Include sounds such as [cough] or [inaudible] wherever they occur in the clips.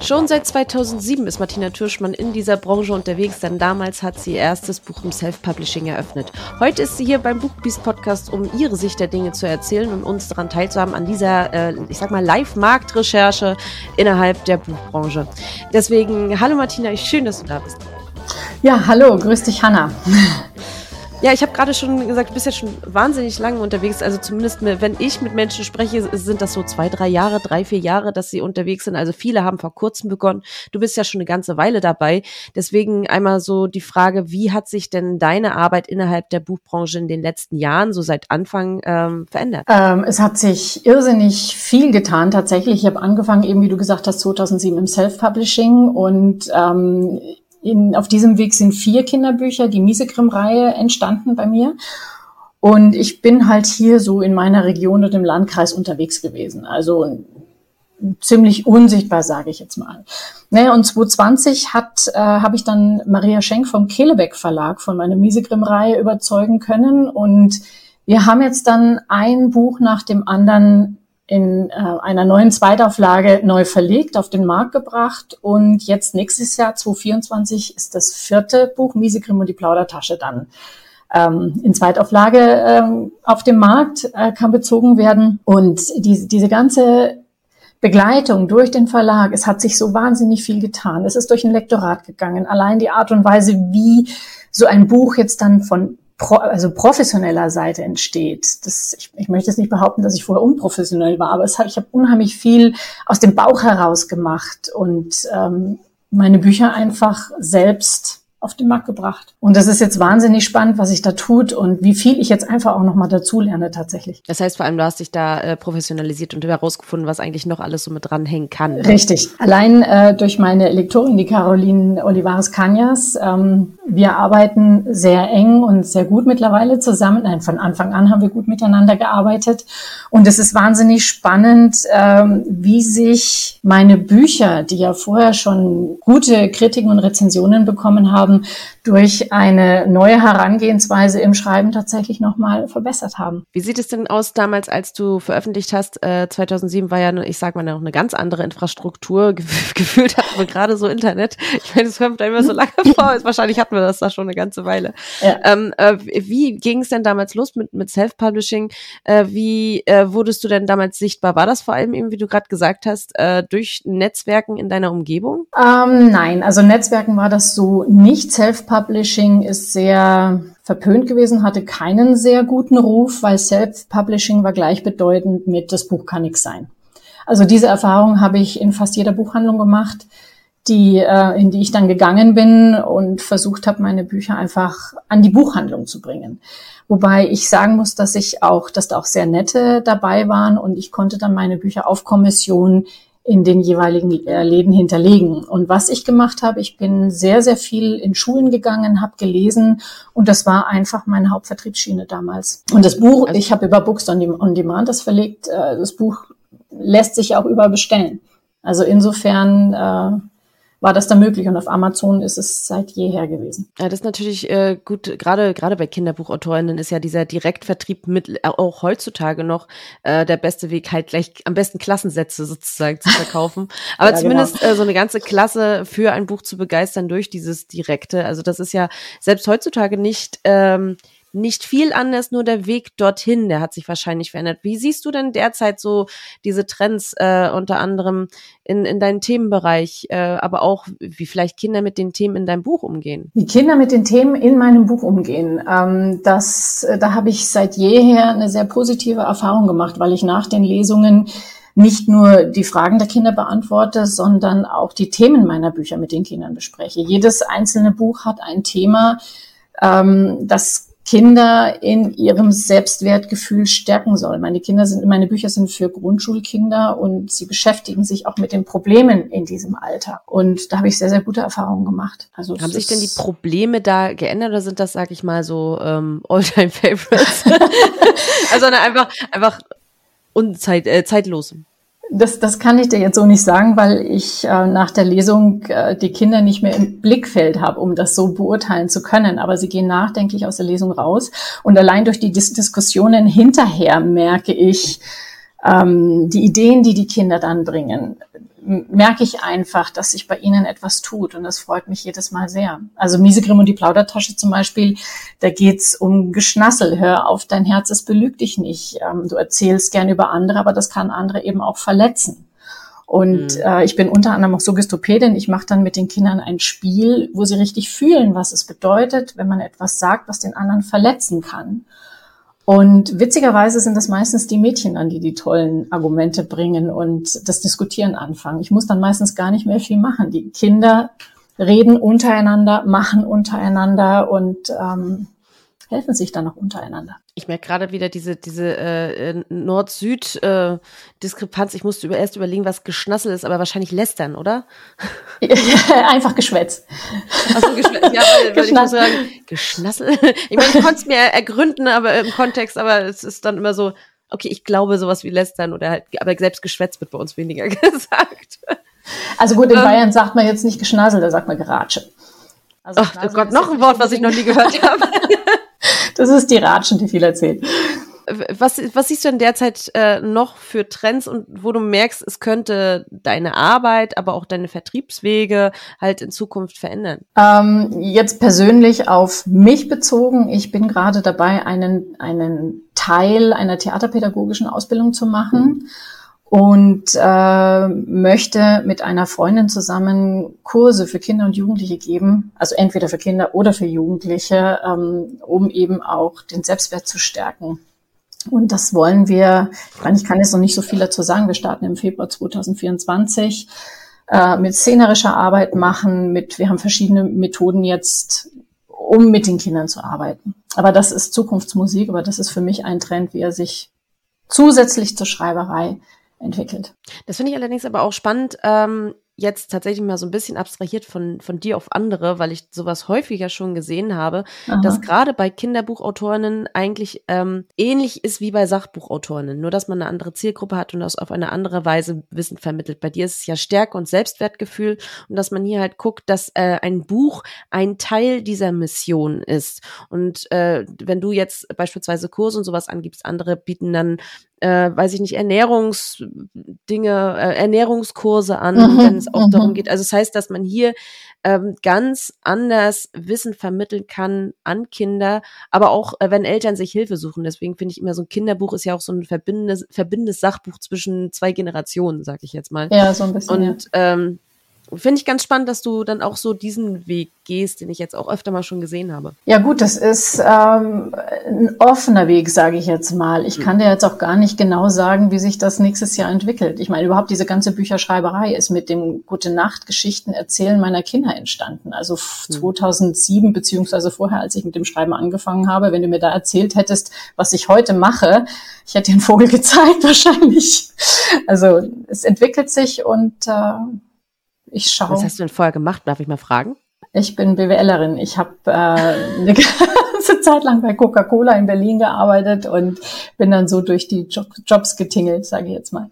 Schon seit 2007 ist Martina Türschmann in dieser Branche unterwegs, denn damals hat sie ihr erstes Buch im Self-Publishing eröffnet. Heute ist sie hier beim Buchbeast Podcast, um ihre Sicht der Dinge zu erzählen und uns daran teilzuhaben an dieser, äh, ich sag mal, Live-Marktrecherche innerhalb der Buchbranche. Deswegen, hallo Martina, schön, dass du da bist. Ja, hallo, grüß dich, Hanna. Ja, ich habe gerade schon gesagt, du bist ja schon wahnsinnig lange unterwegs. Also zumindest, wenn ich mit Menschen spreche, sind das so zwei, drei Jahre, drei, vier Jahre, dass sie unterwegs sind. Also viele haben vor kurzem begonnen. Du bist ja schon eine ganze Weile dabei. Deswegen einmal so die Frage, wie hat sich denn deine Arbeit innerhalb der Buchbranche in den letzten Jahren, so seit Anfang, ähm, verändert? Ähm, es hat sich irrsinnig viel getan tatsächlich. Ich habe angefangen, eben wie du gesagt hast, 2007 im Self-Publishing und ähm, in, auf diesem Weg sind vier Kinderbücher, die Miesegrim-Reihe entstanden bei mir. Und ich bin halt hier so in meiner Region und im Landkreis unterwegs gewesen. Also ziemlich unsichtbar, sage ich jetzt mal. Naja, und 2020 hat, äh, habe ich dann Maria Schenk vom Kelebeck Verlag von meiner Miesegrim-Reihe überzeugen können. Und wir haben jetzt dann ein Buch nach dem anderen in äh, einer neuen Zweitauflage neu verlegt, auf den Markt gebracht und jetzt nächstes Jahr, 2024, ist das vierte Buch Miesegrim und die Plaudertasche dann ähm, in Zweitauflage ähm, auf dem Markt äh, kann bezogen werden und diese, diese ganze Begleitung durch den Verlag, es hat sich so wahnsinnig viel getan. Es ist durch ein Lektorat gegangen. Allein die Art und Weise, wie so ein Buch jetzt dann von pro, also professioneller Seite entsteht. Das, ich, ich möchte jetzt nicht behaupten, dass ich vorher unprofessionell war, aber es ich habe unheimlich viel aus dem Bauch heraus gemacht und ähm, meine Bücher einfach selbst auf den Markt gebracht. Und das ist jetzt wahnsinnig spannend, was sich da tut und wie viel ich jetzt einfach auch nochmal dazu lerne tatsächlich. Das heißt vor allem, du hast dich da äh, professionalisiert und herausgefunden, was eigentlich noch alles so mit dranhängen kann. Ne? Richtig. Allein äh, durch meine Lektorin, die Caroline Olivares Cañas. Ähm, wir arbeiten sehr eng und sehr gut mittlerweile zusammen. Nein, von Anfang an haben wir gut miteinander gearbeitet. Und es ist wahnsinnig spannend, ähm, wie sich meine Bücher, die ja vorher schon gute Kritiken und Rezensionen bekommen haben, haben, durch eine neue Herangehensweise im Schreiben tatsächlich nochmal verbessert haben. Wie sieht es denn aus damals, als du veröffentlicht hast? Äh, 2007 war ja, ich sag mal, noch eine ganz andere Infrastruktur. [laughs] Gefühlt hatten wir gerade so Internet. Ich meine, das kommt da immer so lange vor. [laughs] Wahrscheinlich hatten wir das da schon eine ganze Weile. Ja. Ähm, äh, wie ging es denn damals los mit, mit Self-Publishing? Äh, wie äh, wurdest du denn damals sichtbar? War das vor allem eben, wie du gerade gesagt hast, äh, durch Netzwerken in deiner Umgebung? Ähm, nein, also Netzwerken war das so nicht. Self Self-Publishing ist sehr verpönt gewesen, hatte keinen sehr guten Ruf, weil Self-Publishing war gleichbedeutend mit das Buch kann nix sein. Also diese Erfahrung habe ich in fast jeder Buchhandlung gemacht, die, äh, in die ich dann gegangen bin und versucht habe, meine Bücher einfach an die Buchhandlung zu bringen. Wobei ich sagen muss, dass ich auch, dass da auch sehr nette dabei waren und ich konnte dann meine Bücher auf Kommission in den jeweiligen äh, Läden hinterlegen. Und was ich gemacht habe, ich bin sehr, sehr viel in Schulen gegangen, habe gelesen und das war einfach meine Hauptvertriebsschiene damals. Und das Buch, also ich habe über Books on Demand das verlegt, äh, das Buch lässt sich auch überall bestellen. Also insofern äh, war das dann möglich. Und auf Amazon ist es seit jeher gewesen. Ja, das ist natürlich äh, gut, gerade gerade bei Kinderbuchautorinnen ist ja dieser Direktvertrieb mit äh, auch heutzutage noch äh, der beste Weg, halt gleich am besten Klassensätze sozusagen zu verkaufen. [laughs] Aber ja, genau. zumindest genau. äh, so eine ganze Klasse für ein Buch zu begeistern durch dieses Direkte. Also das ist ja selbst heutzutage nicht ähm, nicht viel anders, nur der Weg dorthin, der hat sich wahrscheinlich verändert. Wie siehst du denn derzeit so diese Trends äh, unter anderem in, in deinem Themenbereich, äh, aber auch wie vielleicht Kinder mit den Themen in deinem Buch umgehen? Wie Kinder mit den Themen in meinem Buch umgehen, ähm, das, äh, da habe ich seit jeher eine sehr positive Erfahrung gemacht, weil ich nach den Lesungen nicht nur die Fragen der Kinder beantworte, sondern auch die Themen meiner Bücher mit den Kindern bespreche. Jedes einzelne Buch hat ein Thema, ähm, das Kinder in ihrem Selbstwertgefühl stärken soll. Meine Kinder sind, meine Bücher sind für Grundschulkinder und sie beschäftigen sich auch mit den Problemen in diesem Alter. Und da habe ich sehr, sehr gute Erfahrungen gemacht. Also haben sich denn die Probleme da geändert oder sind das, sag ich mal, so ähm, Alltime Favorites? [laughs] also einfach, einfach unzeit, äh, zeitlos. Das, das kann ich dir jetzt so nicht sagen, weil ich äh, nach der Lesung äh, die Kinder nicht mehr im Blickfeld habe, um das so beurteilen zu können. Aber sie gehen nachdenklich aus der Lesung raus. Und allein durch die Dis Diskussionen hinterher merke ich, ähm, die Ideen, die die Kinder dann bringen, merke ich einfach, dass sich bei ihnen etwas tut und das freut mich jedes Mal sehr. Also Miesegrim und die Plaudertasche zum Beispiel, da geht's um Geschnassel. Hör auf, dein Herz, es belügt dich nicht. Ähm, du erzählst gern über andere, aber das kann andere eben auch verletzen. Und mhm. äh, ich bin unter anderem auch Suggestopädin. Ich mache dann mit den Kindern ein Spiel, wo sie richtig fühlen, was es bedeutet, wenn man etwas sagt, was den anderen verletzen kann. Und witzigerweise sind das meistens die Mädchen an die die tollen Argumente bringen und das Diskutieren anfangen. Ich muss dann meistens gar nicht mehr viel machen. Die Kinder reden untereinander, machen untereinander und ähm, helfen sich dann auch untereinander. Ich merke gerade wieder diese, diese äh, äh, Nord-Süd-Diskrepanz. Äh, ich musste über, erst überlegen, was Geschnassel ist, aber wahrscheinlich lästern, oder? [laughs] Einfach Geschwätz. Achso, Geschwätz. Ja, weil, weil ich muss sagen, Geschnassel? Ich meine, ich konnte es mir ergründen, aber im Kontext, aber es ist dann immer so, okay, ich glaube sowas wie lästern oder halt, aber selbst Geschwätz wird bei uns weniger [laughs] gesagt. Also gut, in ähm, Bayern sagt man jetzt nicht Geschnassel, da sagt man Geratsche. Also Ach oh Gott, noch ein Wort, was ich noch nie gehört habe. [laughs] Das ist die Ratschen, die viel erzählt. Was, was siehst du denn derzeit äh, noch für Trends und wo du merkst, es könnte deine Arbeit, aber auch deine Vertriebswege halt in Zukunft verändern? Ähm, jetzt persönlich auf mich bezogen. Ich bin gerade dabei, einen, einen Teil einer theaterpädagogischen Ausbildung zu machen. Mhm und äh, möchte mit einer Freundin zusammen Kurse für Kinder und Jugendliche geben, also entweder für Kinder oder für Jugendliche, ähm, um eben auch den Selbstwert zu stärken. Und das wollen wir, ich meine, ich kann jetzt noch nicht so viel dazu sagen, wir starten im Februar 2024 äh, mit szenerischer Arbeit machen, mit, wir haben verschiedene Methoden jetzt, um mit den Kindern zu arbeiten. Aber das ist Zukunftsmusik, aber das ist für mich ein Trend, wie er sich zusätzlich zur Schreiberei entwickelt. Das finde ich allerdings aber auch spannend. Ähm, jetzt tatsächlich mal so ein bisschen abstrahiert von, von dir auf andere, weil ich sowas häufiger schon gesehen habe, Aha. dass gerade bei Kinderbuchautorinnen eigentlich ähm, ähnlich ist wie bei Sachbuchautorinnen, nur dass man eine andere Zielgruppe hat und das auf eine andere Weise Wissen vermittelt. Bei dir ist es ja Stärke und Selbstwertgefühl und dass man hier halt guckt, dass äh, ein Buch ein Teil dieser Mission ist. Und äh, wenn du jetzt beispielsweise Kurse und sowas angibst, andere bieten dann äh, weiß ich nicht, Ernährungsdinge, äh, Ernährungskurse an, mhm, wenn es auch darum mhm. geht. Also das heißt, dass man hier ähm, ganz anders Wissen vermitteln kann an Kinder, aber auch äh, wenn Eltern sich Hilfe suchen. Deswegen finde ich immer so ein Kinderbuch ist ja auch so ein verbindendes, verbindendes Sachbuch zwischen zwei Generationen, sag ich jetzt mal. Ja, so ein bisschen. Und ja. ähm, finde ich ganz spannend, dass du dann auch so diesen Weg gehst, den ich jetzt auch öfter mal schon gesehen habe. Ja gut, das ist ähm, ein offener Weg, sage ich jetzt mal. Ich kann dir jetzt auch gar nicht genau sagen, wie sich das nächstes Jahr entwickelt. Ich meine, überhaupt diese ganze Bücherschreiberei ist mit dem Gute Nacht Geschichten erzählen meiner Kinder entstanden. Also 2007 hm. beziehungsweise vorher, als ich mit dem Schreiben angefangen habe. Wenn du mir da erzählt hättest, was ich heute mache, ich hätte dir einen Vogel [laughs] gezeigt wahrscheinlich. Also es entwickelt sich und äh, ich schaue. Was hast du denn vorher gemacht? Darf ich mal fragen? Ich bin BWLerin. Ich habe äh, [laughs] eine ganze Zeit lang bei Coca-Cola in Berlin gearbeitet und bin dann so durch die Job Jobs getingelt, sage ich jetzt mal.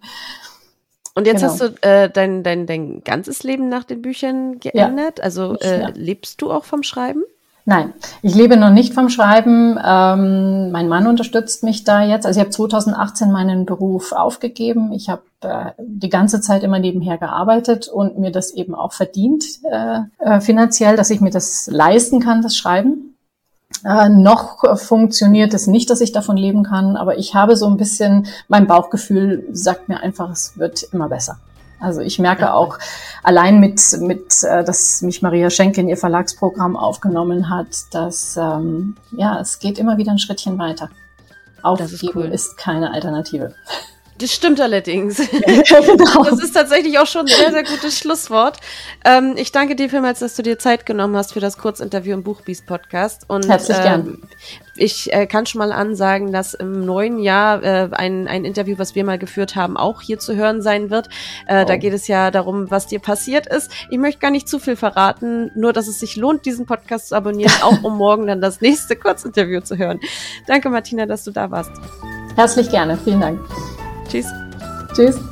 Und jetzt genau. hast du äh, dein, dein, dein ganzes Leben nach den Büchern geändert. Ja. Also äh, ja. lebst du auch vom Schreiben? Nein, ich lebe noch nicht vom Schreiben. Ähm, mein Mann unterstützt mich da jetzt. Also ich habe 2018 meinen Beruf aufgegeben. Ich habe äh, die ganze Zeit immer nebenher gearbeitet und mir das eben auch verdient äh, äh, finanziell, dass ich mir das leisten kann, das Schreiben. Äh, noch funktioniert es nicht, dass ich davon leben kann, aber ich habe so ein bisschen, mein Bauchgefühl sagt mir einfach, es wird immer besser. Also ich merke auch allein mit, mit äh, dass mich Maria Schenke in ihr Verlagsprogramm aufgenommen hat, dass ähm, ja, es geht immer wieder ein Schrittchen weiter. Aufgeben ist, cool. ist keine Alternative. Das stimmt allerdings. [laughs] Genau. Das ist tatsächlich auch schon ein sehr, sehr gutes Schlusswort. Ähm, ich danke dir vielmals, dass du dir Zeit genommen hast für das Kurzinterview im Buchbies Podcast. Und, Herzlich äh, gern. Ich äh, kann schon mal ansagen, dass im neuen Jahr äh, ein, ein Interview, was wir mal geführt haben, auch hier zu hören sein wird. Äh, oh. Da geht es ja darum, was dir passiert ist. Ich möchte gar nicht zu viel verraten, nur dass es sich lohnt, diesen Podcast zu abonnieren, [laughs] auch um morgen dann das nächste Kurzinterview zu hören. Danke, Martina, dass du da warst. Herzlich gerne. Vielen Dank. Tschüss. Tschüss.